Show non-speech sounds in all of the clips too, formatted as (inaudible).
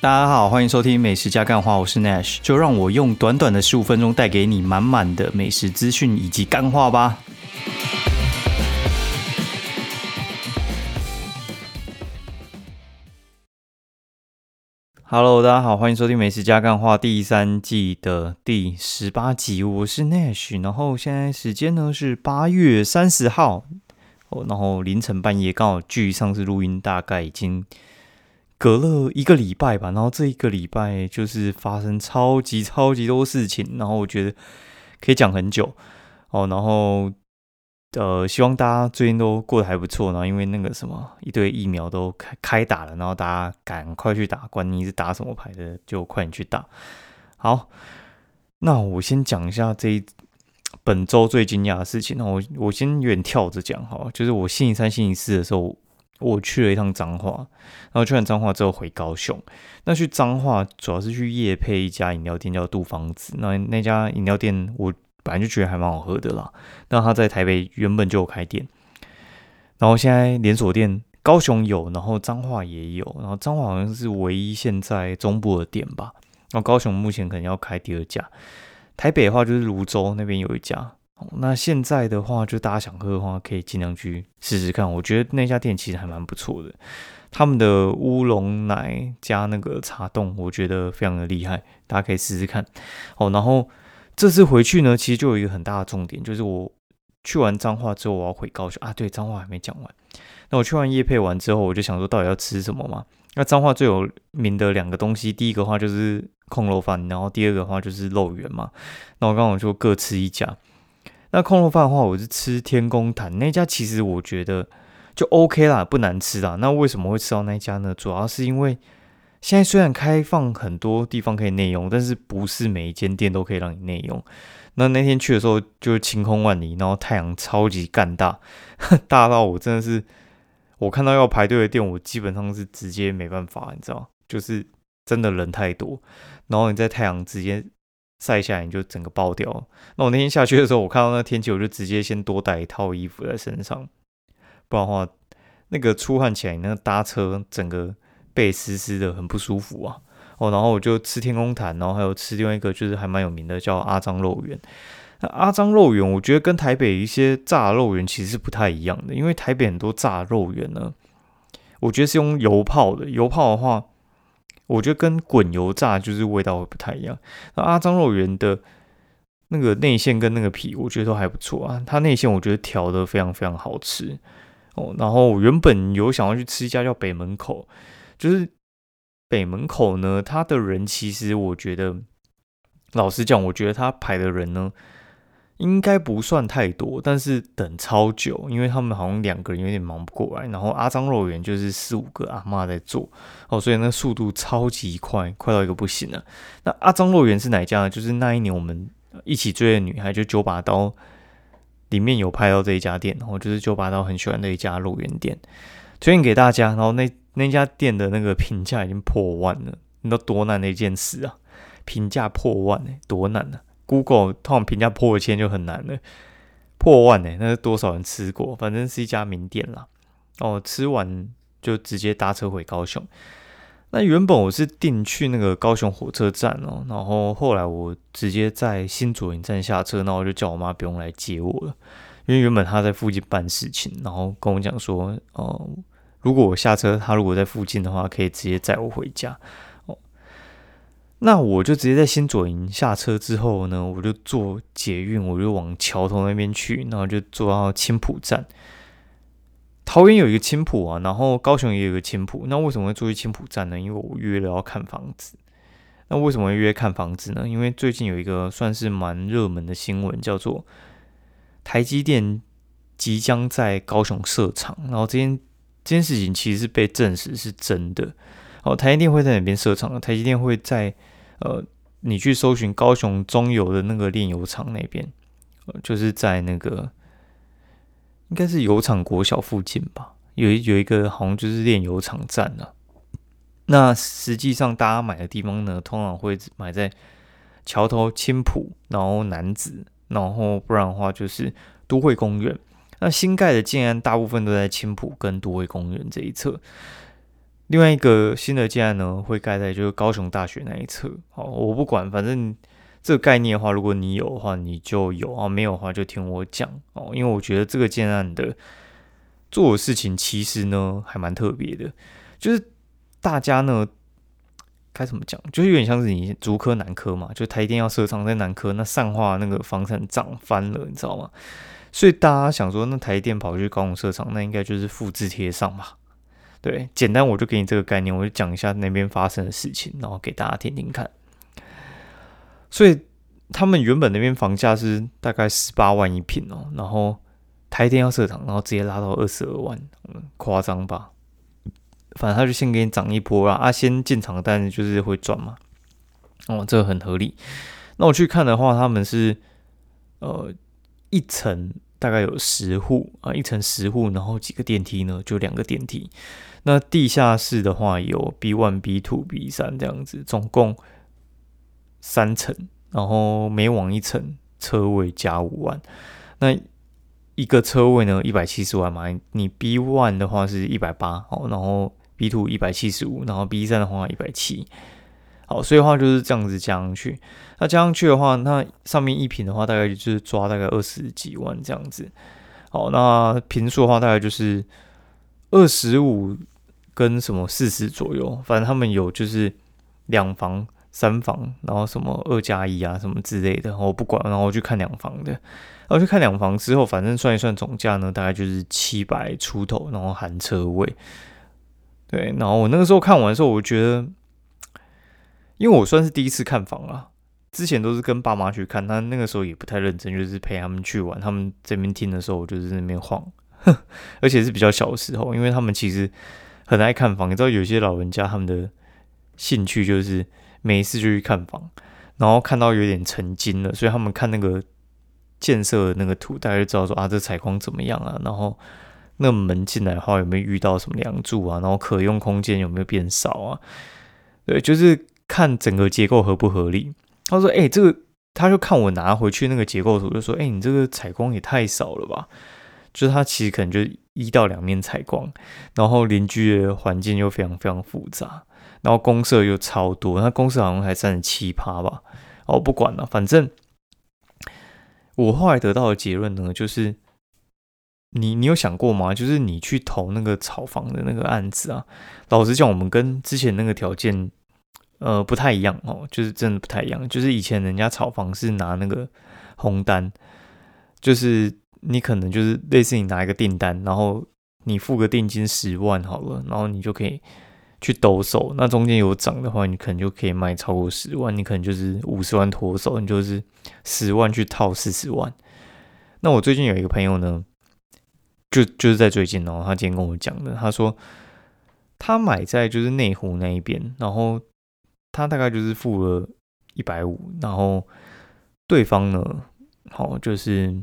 大家好，欢迎收听美食加干话，我是 Nash，就让我用短短的十五分钟带给你满满的美食资讯以及干话吧。Hello，大家好，欢迎收听美食加干话第三季的第十八集，我是 Nash，然后现在时间呢是八月三十号，哦，然后凌晨半夜刚好距上次录音大概已经。隔了一个礼拜吧，然后这一个礼拜就是发生超级超级多事情，然后我觉得可以讲很久哦。然后呃，希望大家最近都过得还不错。然后因为那个什么一堆疫苗都开开打了，然后大家赶快去打，管你是打什么牌的，就快点去打。好，那我先讲一下这一本周最惊讶的事情。那我我先远跳着讲哈，就是我星期三、星期四的时候。我去了一趟彰化，然后去完彰化之后回高雄。那去彰化主要是去夜配一家饮料店，叫杜芳子。那那家饮料店我本来就觉得还蛮好喝的啦。那他在台北原本就有开店，然后现在连锁店高雄有，然后彰化也有，然后彰化好像是唯一现在中部的店吧。然后高雄目前可能要开第二家，台北的话就是泸州那边有一家。那现在的话，就大家想喝的话，可以尽量去试试看。我觉得那家店其实还蛮不错的，他们的乌龙奶加那个茶冻，我觉得非常的厉害，大家可以试试看。哦，然后这次回去呢，其实就有一个很大的重点，就是我去完彰化之后，我要回高雄啊。对，彰化还没讲完。那我去完夜配完之后，我就想说，到底要吃什么嘛？那彰化最有名的两个东西，第一个话就是空肉饭，然后第二个话就是肉圆嘛。那我刚好就各吃一家。那空肉饭的话，我是吃天宫坛那家，其实我觉得就 OK 啦，不难吃啦。那为什么会吃到那家呢？主要是因为现在虽然开放很多地方可以内用，但是不是每一间店都可以让你内用。那那天去的时候就晴空万里，然后太阳超级干大，(laughs) 大到我真的是我看到要排队的店，我基本上是直接没办法，你知道，就是真的人太多，然后你在太阳直接。晒下来你就整个爆掉。那我那天下去的时候，我看到那天气，我就直接先多带一套衣服在身上，不然的话，那个出汗起来，那个搭车整个背湿湿的，很不舒服啊。哦，然后我就吃天空潭，然后还有吃另外一个就是还蛮有名的叫阿张肉圆。那阿张肉圆，我觉得跟台北一些炸肉圆其实是不太一样的，因为台北很多炸肉圆呢，我觉得是用油泡的，油泡的话。我觉得跟滚油炸就是味道会不太一样。那阿张肉圆的那个内馅跟那个皮，我觉得都还不错啊。它内馅我觉得调的非常非常好吃哦。然后原本有想要去吃一家叫北门口，就是北门口呢，它的人其实我觉得，老实讲，我觉得他排的人呢。应该不算太多，但是等超久，因为他们好像两个人有点忙不过来。然后阿张肉圆就是四五个阿妈在做哦，所以那速度超级快，快到一个不行了。那阿张肉圆是哪一家？就是那一年我们一起追的女孩，就九把刀里面有拍到这一家店，然后就是九把刀很喜欢的一家肉圆店，推荐给大家。然后那那家店的那个评价已经破万了，你知道多难的一件事啊？评价破万哎，多难呢？Google 通常评价破千就很难了，破万呢？那是多少人吃过？反正是一家名店啦。哦，吃完就直接搭车回高雄。那原本我是订去那个高雄火车站哦，然后后来我直接在新左营站下车，那我就叫我妈不用来接我了，因为原本她在附近办事情，然后跟我讲说，哦，如果我下车，她如果在附近的话，可以直接载我回家。那我就直接在新左营下车之后呢，我就坐捷运，我就往桥头那边去，然后就坐到青浦站。桃园有一个青浦啊，然后高雄也有一个青浦。那为什么会坐去青浦站呢？因为我约了要看房子。那为什么会约看房子呢？因为最近有一个算是蛮热门的新闻，叫做台积电即将在高雄设厂，然后这件这件事情其实是被证实是真的。哦，台积电会在哪边设厂呢？台积电会在呃，你去搜寻高雄中油的那个炼油厂那边，呃，就是在那个应该是油厂国小附近吧，有有一个好像就是炼油厂站啊。那实际上大家买的地方呢，通常会买在桥头青浦，然后南子，然后不然的话就是都会公园。那新盖的建安大部分都在青浦跟都会公园这一侧。另外一个新的建案呢，会盖在就是高雄大学那一侧。好，我不管，反正这个概念的话，如果你有的话，你就有啊；没有的话，就听我讲哦。因为我觉得这个建案的做的事情其实呢，还蛮特别的，就是大家呢。该怎么讲？就是有点像是你竹科南科嘛，就台电要设厂在南科，那上化那个房产涨翻了，你知道吗？所以大家想说，那台电跑去高雄设厂，那应该就是复制贴上嘛？对，简单我就给你这个概念，我就讲一下那边发生的事情，然后给大家听听看。所以他们原本那边房价是大概十八万一平哦，然后台电要设厂，然后直接拉到二十二万，夸张吧？反正他就先给你涨一波啦，啊，先进场，但就是会赚嘛，哦，这个很合理。那我去看的话，他们是呃一层大概有十户啊，一层十户，然后几个电梯呢？就两个电梯。那地下室的话有 B one、B two、B 三这样子，总共三层，然后每往一层车位加五万。那一个车位呢，一百七十万嘛，你 B one 的话是一百八，哦，然后。B two 一百七十五，然后 B 三的话一百七，好，所以的话就是这样子加上去。那加上去的话，那上面一平的话大概就是抓大概二十几万这样子。好，那平数的话大概就是二十五跟什么四十左右，反正他们有就是两房、三房，然后什么二加一啊什么之类的，我不管，然后我去看两房的。然后去看两房之后，反正算一算总价呢，大概就是七百出头，然后含车位。对，然后我那个时候看完的时候，我觉得，因为我算是第一次看房啊，之前都是跟爸妈去看，他那个时候也不太认真，就是陪他们去玩。他们这边听的时候，我就是那边晃，(laughs) 而且是比较小的时候，因为他们其实很爱看房。你知道，有些老人家他们的兴趣就是每一次就去看房，然后看到有点成精了，所以他们看那个建设的那个图，大家就知道说啊，这采光怎么样啊，然后。那门进来的话，有没有遇到什么梁柱啊？然后可用空间有没有变少啊？对，就是看整个结构合不合理。他说：“哎，这个，他就看我拿回去那个结构图，就说：‘哎，你这个采光也太少了吧？’就是他其实可能就一到两面采光，然后邻居的环境又非常非常复杂，然后公社又超多，那公社好像还占了七趴吧。哦，不管了，反正我后来得到的结论呢，就是。你你有想过吗？就是你去投那个炒房的那个案子啊，老实讲，我们跟之前那个条件，呃，不太一样哦，就是真的不太一样。就是以前人家炒房是拿那个红单，就是你可能就是类似你拿一个订单，然后你付个定金十万好了，然后你就可以去兜售。那中间有涨的话，你可能就可以卖超过十万，你可能就是五十万脱手，你就是十万去套四十万。那我最近有一个朋友呢。就就是在最近哦，他今天跟我讲的，他说他买在就是内湖那一边，然后他大概就是付了一百五，然后对方呢，好就是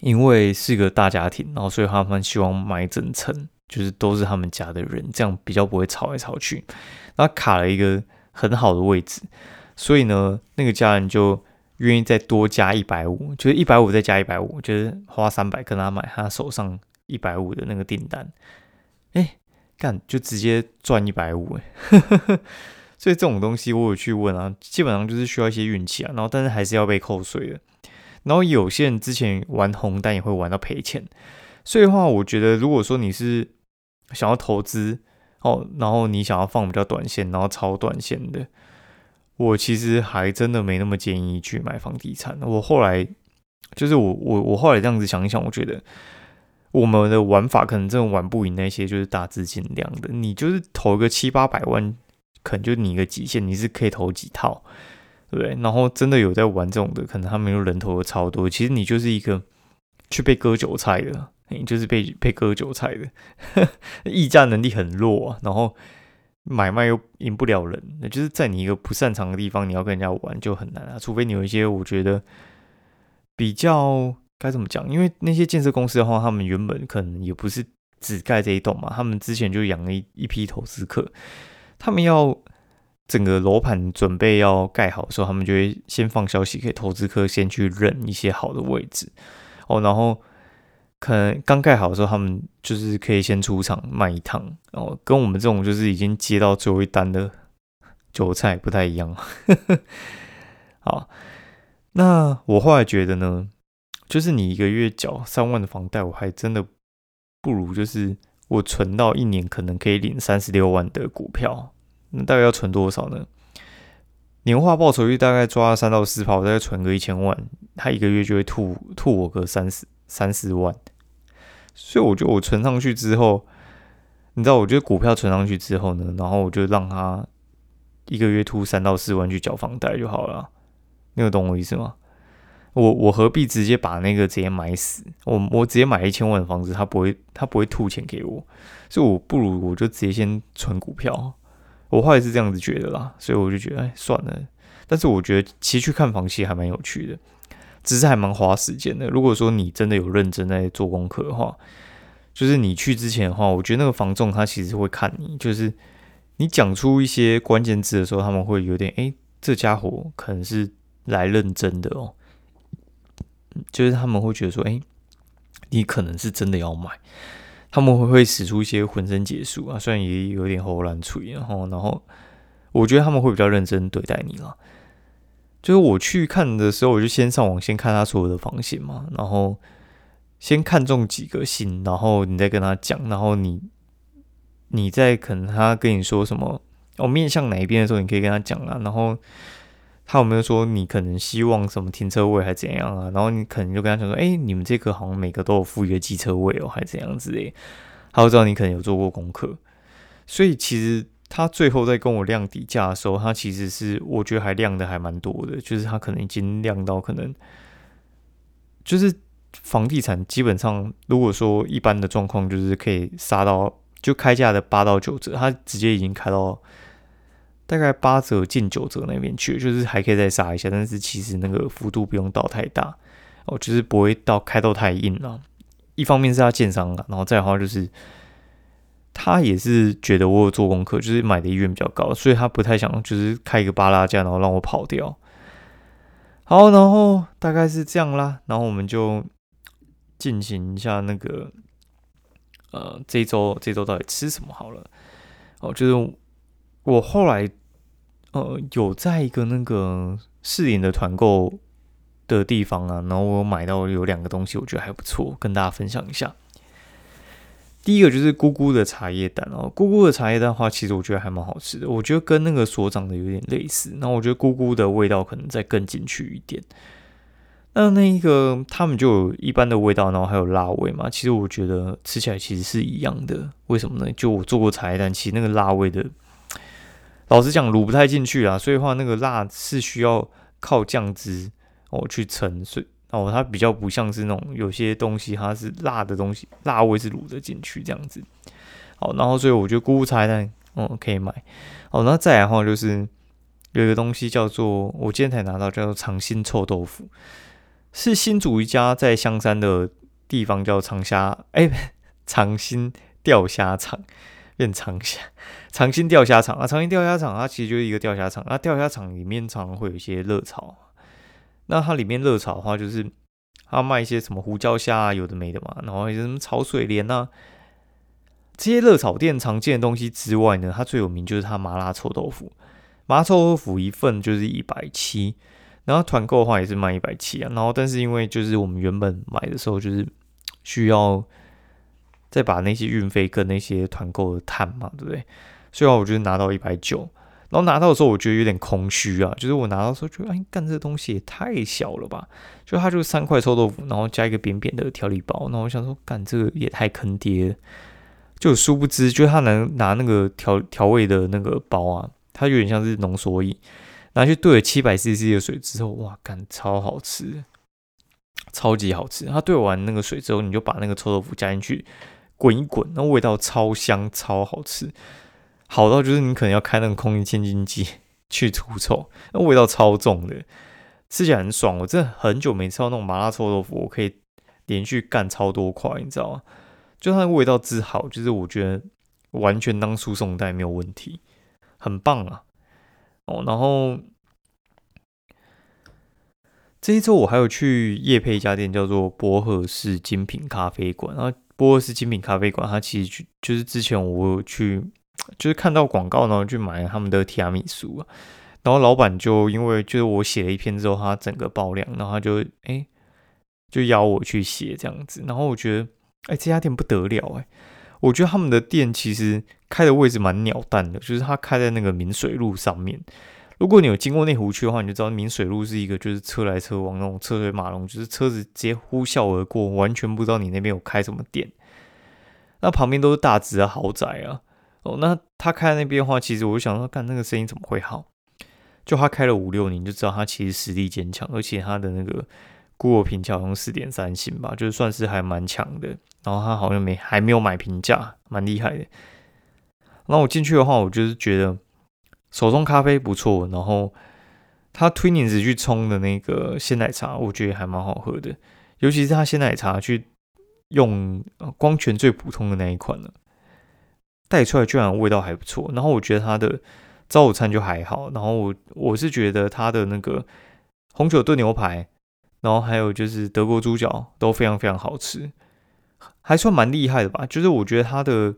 因为是个大家庭，然后所以他们希望买整层，就是都是他们家的人，这样比较不会吵来吵去。他卡了一个很好的位置，所以呢，那个家人就。愿意再多加一百五，就是一百五再加一百五，就是花三百跟他买他手上一百五的那个订单，哎，干就直接赚一百五哎，(laughs) 所以这种东西我有去问啊，基本上就是需要一些运气啊，然后但是还是要被扣税的，然后有些人之前玩红单也会玩到赔钱，所以的话，我觉得如果说你是想要投资哦，然后你想要放比较短线，然后超短线的。我其实还真的没那么建议去买房地产。我后来就是我我我后来这样子想一想，我觉得我们的玩法可能真的玩不赢那些就是大资金量的。你就是投个七八百万，可能就你一个极限，你是可以投几套，对不对？然后真的有在玩这种的，可能他们有人头的超多。其实你就是一个去被割韭菜的，你就是被被割韭菜的，(laughs) 议价能力很弱啊。然后。买卖又赢不了人，那就是在你一个不擅长的地方，你要跟人家玩就很难啊。除非你有一些我觉得比较该怎么讲，因为那些建设公司的话，他们原本可能也不是只盖这一栋嘛，他们之前就养了一一批投资客，他们要整个楼盘准备要盖好的时候，他们就会先放消息给投资客，先去认一些好的位置哦，然后可能刚盖好的时候，他们就是可以先出场卖一趟，然后跟我们这种就是已经接到最后一单的韭菜不太一样。(laughs) 好，那我后来觉得呢，就是你一个月缴三万的房贷，我还真的不如就是我存到一年可能可以领三十六万的股票，那大概要存多少呢？年化报酬率大概抓三到四趴，我大概存个一千万，他一个月就会吐吐我个三十三四万。所以我觉得我存上去之后，你知道，我觉得股票存上去之后呢，然后我就让他一个月吐三到四万去缴房贷就好了。你有懂我意思吗？我我何必直接把那个直接买死？我我直接买一千万的房子，他不会他不会吐钱给我，所以我不如我就直接先存股票。我后来是这样子觉得啦，所以我就觉得哎算了。但是我觉得其实去看房其实还蛮有趣的，只是还蛮花时间的。如果说你真的有认真在做功课的话，就是你去之前的话，我觉得那个房仲他其实会看你，就是你讲出一些关键字的时候，他们会有点哎，这家伙可能是来认真的哦，就是他们会觉得说哎，你可能是真的要买。他们会会使出一些浑身解数啊，虽然也有点喉烂吹，然后然后我觉得他们会比较认真对待你了。就是我去看的时候，我就先上网先看他所有的房型嘛，然后先看中几个型，然后你再跟他讲，然后你你再可能他跟你说什么，哦面向哪一边的时候，你可以跟他讲啊，然后。他有没有说你可能希望什么停车位还怎样啊？然后你可能就跟他讲说，哎，你们这个好像每个都有附一个机车位哦，还怎样之类。他会知道你可能有做过功课，所以其实他最后在跟我量底价的时候，他其实是我觉得还量的还蛮多的，就是他可能已经量到可能就是房地产基本上如果说一般的状况就是可以杀到就开价的八到九折，他直接已经开到。大概八折近九折那边去，就是还可以再杀一下，但是其实那个幅度不用到太大哦，就是不会到开到太硬了。一方面是他建商啊，然后再的话就是他也是觉得我有做功课，就是买的意愿比较高，所以他不太想就是开一个巴拉价，然后让我跑掉。好，然后大概是这样啦，然后我们就进行一下那个呃，这周这周到底吃什么好了？哦，就是我后来。呃，有在一个那个试点的团购的地方啊，然后我买到有两个东西，我觉得还不错，跟大家分享一下。第一个就是姑姑的茶叶蛋哦，姑姑的茶叶蛋的话，其实我觉得还蛮好吃的，我觉得跟那个所长的有点类似。那我觉得姑姑的味道可能再更进去一点。那那一个他们就有一般的味道，然后还有辣味嘛。其实我觉得吃起来其实是一样的，为什么呢？就我做过茶叶蛋，其实那个辣味的。老实讲，卤不太进去啊，所以话那个辣是需要靠酱汁哦去盛，所以哦它比较不像是那种有些东西它是辣的东西，辣味是卤得进去这样子。好，然后所以我觉得菇菜蛋嗯可以买。好，那再来的话就是有一个东西叫做我今天才拿到叫做长兴臭豆腐，是新竹一家在香山的地方叫长虾哎长兴钓虾场。变长虾，(laughs) 长兴钓虾场。啊，长兴钓虾场它其实就是一个钓虾场。啊，钓虾场里面常常会有一些热炒，那它里面热炒的话，就是它卖一些什么胡椒虾啊，有的没的嘛，然后一些什么炒水莲啊，这些热炒店常见的东西之外呢，它最有名就是它麻辣臭豆腐，麻辣臭豆腐一份就是一百七，然后团购的话也是卖一百七啊，然后但是因为就是我们原本买的时候就是需要。再把那些运费跟那些团购的摊嘛，对不对？所以话，我觉得拿到一百九，然后拿到的时候，我觉得有点空虚啊。就是我拿到时候觉得，哎，干这东西也太小了吧？就它就三块臭豆腐，然后加一个扁扁的调理包。那我想说，干这个也太坑爹了。就殊不知，就他能拿那个调调味的那个包啊，它有点像是浓缩液，拿去兑了七百 CC 的水之后，哇，干超好吃，超级好吃。它兑完那个水之后，你就把那个臭豆腐加进去。滚一滚，那味道超香，超好吃，好到就是你可能要开那个空气清净机 (laughs) 去除臭，那味道超重的，吃起来很爽。我真的很久没吃到那种麻辣臭豆腐，我可以连续干超多块，你知道吗？就它的味道之好，就是我觉得完全当输送带没有问题，很棒啊。哦，然后。这一周我还有去夜配一家店，叫做波赫士精品咖啡馆。然后波赫士精品咖啡馆，它其实就就是之前我去，(tsk) 就是看到广告，然后去买他们的提拉米苏啊。然后老板就因为就是我写了一篇之后，他整个爆量，然后他就哎就邀我去写这样子。然后我觉得哎这家店不得了哎，我觉得他们的店其实开的位置蛮鸟蛋的，就是他开在那个明水路上面。如果你有经过内湖区的话，你就知道明水路是一个就是车来车往那种车水马龙，就是车子直接呼啸而过，完全不知道你那边有开什么店。那旁边都是大直的豪宅啊。哦，那他开那边的话，其实我就想说，看那个生意怎么会好？就他开了五六年，就知道他其实实力坚强，而且他的那个估我评价用四点三星吧，就是算是还蛮强的。然后他好像没还没有买评价，蛮厉害的。那我进去的话，我就是觉得。手冲咖啡不错，然后他推你子去冲的那个鲜奶茶，我觉得还蛮好喝的。尤其是他鲜奶茶去用光泉最普通的那一款了，带出来居然味道还不错。然后我觉得他的早午餐就还好。然后我我是觉得他的那个红酒炖牛排，然后还有就是德国猪脚都非常非常好吃，还算蛮厉害的吧。就是我觉得他的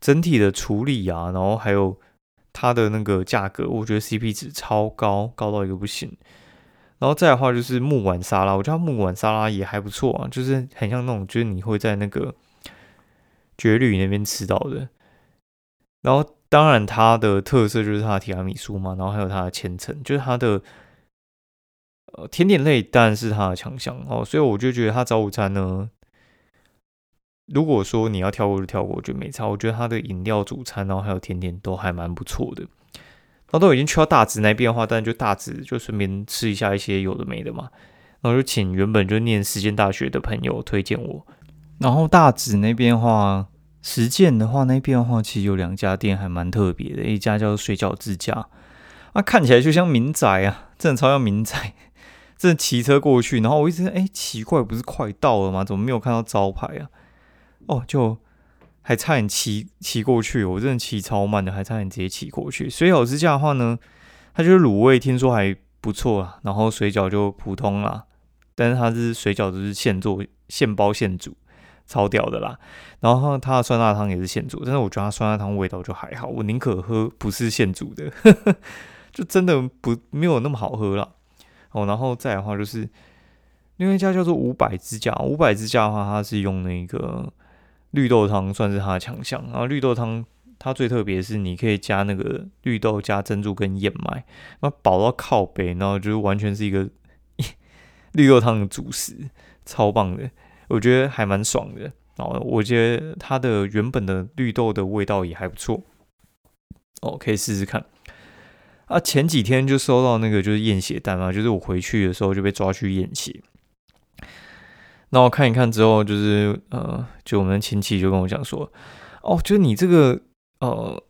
整体的处理啊，然后还有。它的那个价格，我觉得 CP 值超高，高到一个不行。然后再的话就是木碗沙拉，我觉得木碗沙拉也还不错啊，就是很像那种，就是你会在那个绝旅那边吃到的。然后当然它的特色就是它的提拉米苏嘛，然后还有它的千层，就是它的呃甜点类当然是它的强项哦，所以我就觉得它早午餐呢。如果说你要跳过就跳过，我觉得没差。我觉得它的饮料、主餐，然后还有甜点都还蛮不错的。然后都已经去到大直那边的话，但就大直就顺便吃一下一些有的没的嘛。然后就请原本就念实践大学的朋友推荐我。然后大直那边的话，实践的话那边的话，其实有两家店还蛮特别的，一家叫水饺之家，啊，看起来就像民宅啊，真的超像民宅。(laughs) 真的骑车过去，然后我一直哎奇怪，不是快到了吗？怎么没有看到招牌啊？哦，就还差点骑骑过去，我真的骑超慢的，还差点直接骑过去。水饺之家的话呢，它就是卤味，听说还不错啊。然后水饺就普通啦，但是它是水饺都是现做现包现煮，超屌的啦。然后它的酸辣汤也是现煮，但是我觉得它酸辣汤味道就还好，我宁可喝不是现煮的，(laughs) 就真的不没有那么好喝了。哦，然后再的话就是另外一家叫做五百之家，五百之家的话，它是用那个。绿豆汤算是它的强项，然后绿豆汤它最特别是你可以加那个绿豆加珍珠跟燕麦，那饱到靠背，然后就是完全是一个 (laughs) 绿豆汤的主食，超棒的，我觉得还蛮爽的。然后我觉得它的原本的绿豆的味道也还不错，哦，可以试试看。啊，前几天就收到那个就是验血单嘛，就是我回去的时候就被抓去验血。那我看一看之后，就是呃，就我们亲戚就跟我讲说，哦，就你这个呃，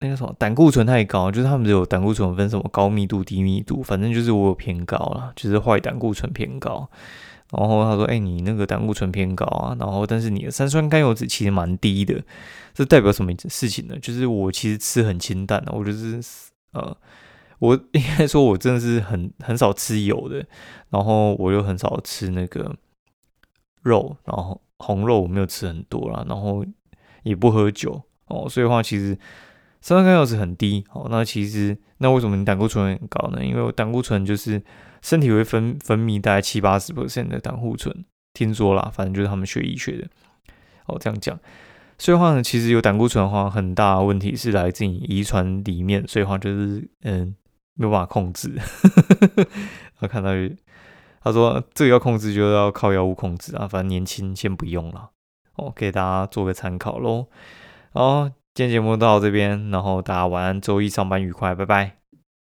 那个什么胆固醇太高，就是他们有胆固醇分什么高密度、低密度，反正就是我有偏高了，就是坏胆固醇偏高。然后他说，哎，你那个胆固醇偏高啊，然后但是你的三酸甘油脂其实蛮低的，这代表什么事情呢？就是我其实吃很清淡的，我就是呃，我应该说我真的是很很少吃油的，然后我又很少吃那个。肉，然后红肉我没有吃很多啦，然后也不喝酒哦，所以的话其实三酸甘油脂很低哦。那其实那为什么你胆固醇很高呢？因为我胆固醇就是身体会分分泌大概七八十 percent 的胆固醇，听说啦，反正就是他们学医学的哦这样讲。所以话呢，其实有胆固醇的话，很大问题是来自于遗传里面，所以的话就是嗯没有办法控制。我 (laughs) 看到。他说：“这个要控制，就要靠药物控制啊。反正年轻先不用了，哦，给大家做个参考喽。好，今天节目到这边，然后大家晚安，周一上班愉快，拜拜。”